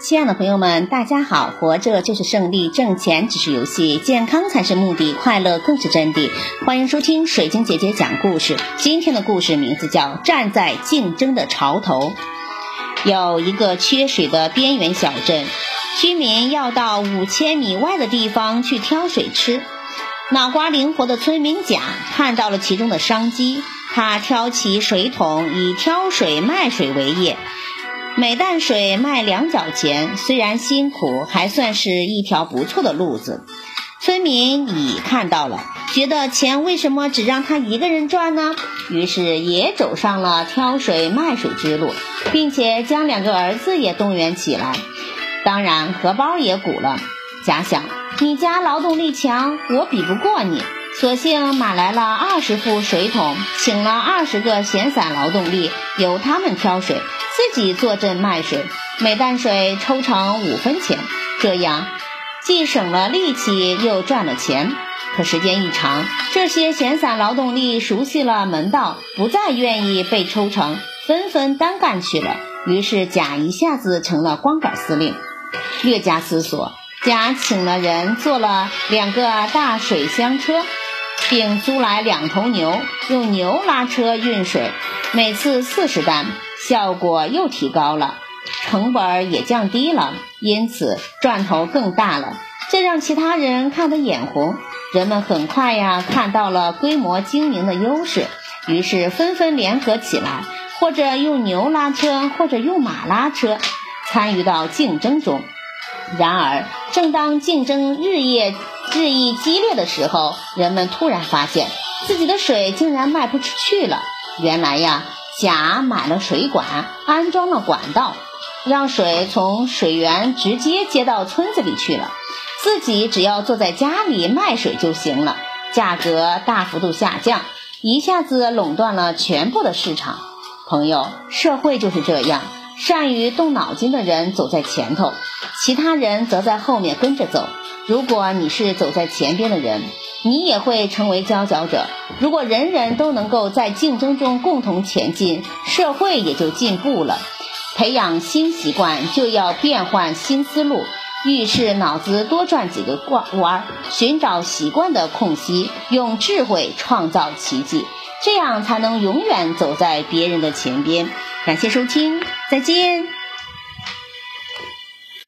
亲爱的朋友们，大家好！活着就是胜利，挣钱只是游戏，健康才是目的，快乐更是真谛。欢迎收听水晶姐姐讲故事。今天的故事名字叫《站在竞争的潮头》。有一个缺水的边缘小镇，居民要到五千米外的地方去挑水吃。脑瓜灵活的村民甲看到了其中的商机，他挑起水桶，以挑水卖水为业。每担水卖两角钱，虽然辛苦，还算是一条不错的路子。村民乙看到了，觉得钱为什么只让他一个人赚呢？于是也走上了挑水卖水之路，并且将两个儿子也动员起来，当然荷包也鼓了。假想，你家劳动力强，我比不过你，索性买来了二十副水桶，请了二十个闲散劳动力，由他们挑水。自己坐镇卖水，每担水抽成五分钱，这样既省了力气又赚了钱。可时间一长，这些闲散劳动力熟悉了门道，不再愿意被抽成，纷纷单干去了。于是甲一下子成了光杆司令。略加思索，甲请了人做了两个大水箱车，并租来两头牛，用牛拉车运水，每次四十担。效果又提高了，成本也降低了，因此赚头更大了。这让其他人看得眼红。人们很快呀看到了规模经营的优势，于是纷纷联合起来，或者用牛拉车，或者用马拉车，参与到竞争中。然而，正当竞争日夜日益激烈的时候，人们突然发现自己的水竟然卖不出去了。原来呀。甲买了水管，安装了管道，让水从水源直接接到村子里去了。自己只要坐在家里卖水就行了，价格大幅度下降，一下子垄断了全部的市场。朋友，社会就是这样，善于动脑筋的人走在前头，其他人则在后面跟着走。如果你是走在前边的人。你也会成为佼佼者。如果人人都能够在竞争中共同前进，社会也就进步了。培养新习惯，就要变换新思路。遇事脑子多转几个弯儿，寻找习惯的空隙，用智慧创造奇迹，这样才能永远走在别人的前边。感谢收听，再见。